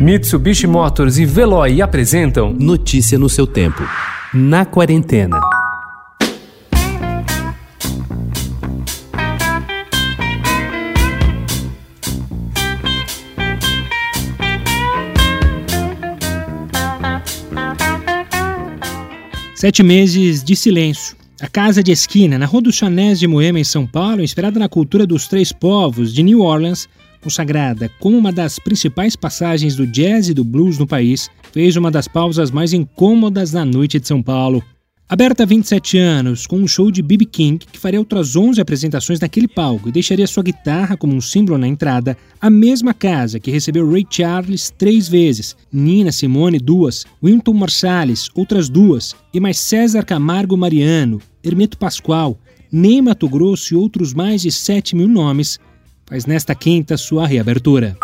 Mitsubishi Motors e Veloy apresentam Notícia no seu tempo. Na quarentena. Sete meses de silêncio. A Casa de Esquina, na Rua dos Chanés de Moema, em São Paulo, inspirada na cultura dos três povos de New Orleans, consagrada como uma das principais passagens do jazz e do blues no país, fez uma das pausas mais incômodas na noite de São Paulo. Aberta há 27 anos, com um show de B.B. King, que faria outras 11 apresentações naquele palco e deixaria sua guitarra como um símbolo na entrada, a mesma casa que recebeu Ray Charles três vezes, Nina Simone duas, Wynton Marsalis outras duas, e mais César Camargo Mariano, Hermeto Pascoal, Ney Mato Grosso e outros mais de 7 mil nomes, faz nesta quinta sua reabertura.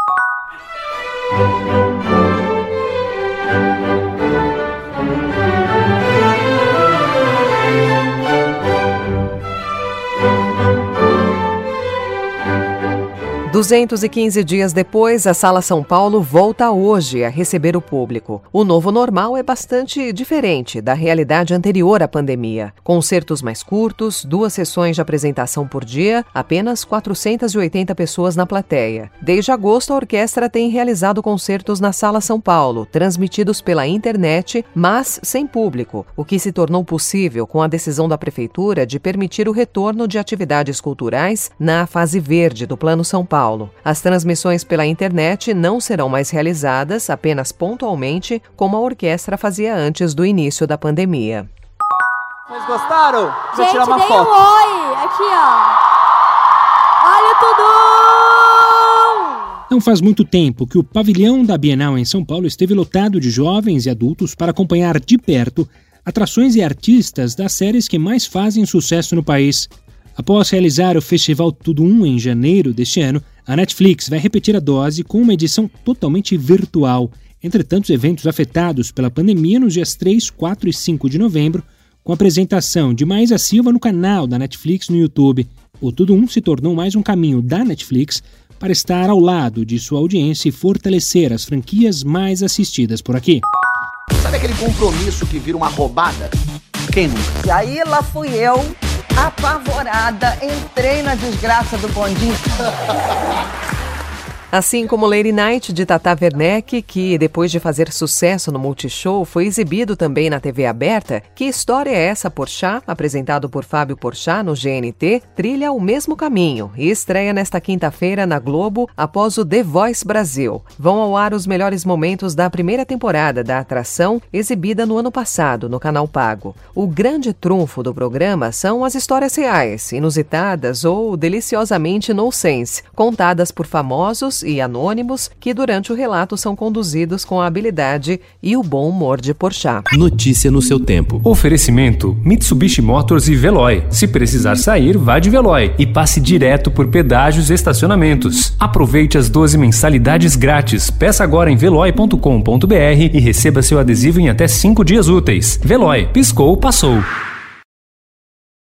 215 dias depois, a Sala São Paulo volta hoje a receber o público. O novo normal é bastante diferente da realidade anterior à pandemia. Concertos mais curtos, duas sessões de apresentação por dia, apenas 480 pessoas na plateia. Desde agosto, a orquestra tem realizado concertos na Sala São Paulo, transmitidos pela internet, mas sem público, o que se tornou possível com a decisão da Prefeitura de permitir o retorno de atividades culturais na fase verde do Plano São Paulo. Paulo. As transmissões pela internet não serão mais realizadas apenas pontualmente, como a orquestra fazia antes do início da pandemia. Vocês gostaram? Vou Gente, tirar uma dei foto. um oi. Aqui, ó. Olha tudo! Não faz muito tempo que o pavilhão da Bienal em São Paulo esteve lotado de jovens e adultos para acompanhar de perto atrações e artistas das séries que mais fazem sucesso no país. Após realizar o Festival Tudo Um em janeiro deste ano, a Netflix vai repetir a dose com uma edição totalmente virtual. Entretanto, os eventos afetados pela pandemia nos dias 3, 4 e 5 de novembro, com a apresentação de Maísa Silva no canal da Netflix no YouTube. O Tudo Um se tornou mais um caminho da Netflix para estar ao lado de sua audiência e fortalecer as franquias mais assistidas por aqui. Sabe aquele compromisso que vira uma roubada? Quem nunca? E aí lá fui eu apavorada, entrei na desgraça do bondinho. Assim como Lady Night de Tata Werneck, que depois de fazer sucesso no Multishow, foi exibido também na TV aberta, Que História é essa, Porchat, apresentado por Fábio Porchat no GNT, trilha o mesmo caminho e estreia nesta quinta-feira na Globo após o The Voice Brasil. Vão ao ar os melhores momentos da primeira temporada da atração, exibida no ano passado no canal Pago. O grande trunfo do programa são as histórias reais, inusitadas ou deliciosamente nonsense, contadas por famosos e anônimos que durante o relato são conduzidos com a habilidade e o bom humor de Porchat. Notícia no seu tempo. Oferecimento Mitsubishi Motors e Veloy. Se precisar sair, vá de Veloy e passe direto por pedágios e estacionamentos. Aproveite as 12 mensalidades grátis. Peça agora em veloy.com.br e receba seu adesivo em até 5 dias úteis. Veloy, piscou, passou.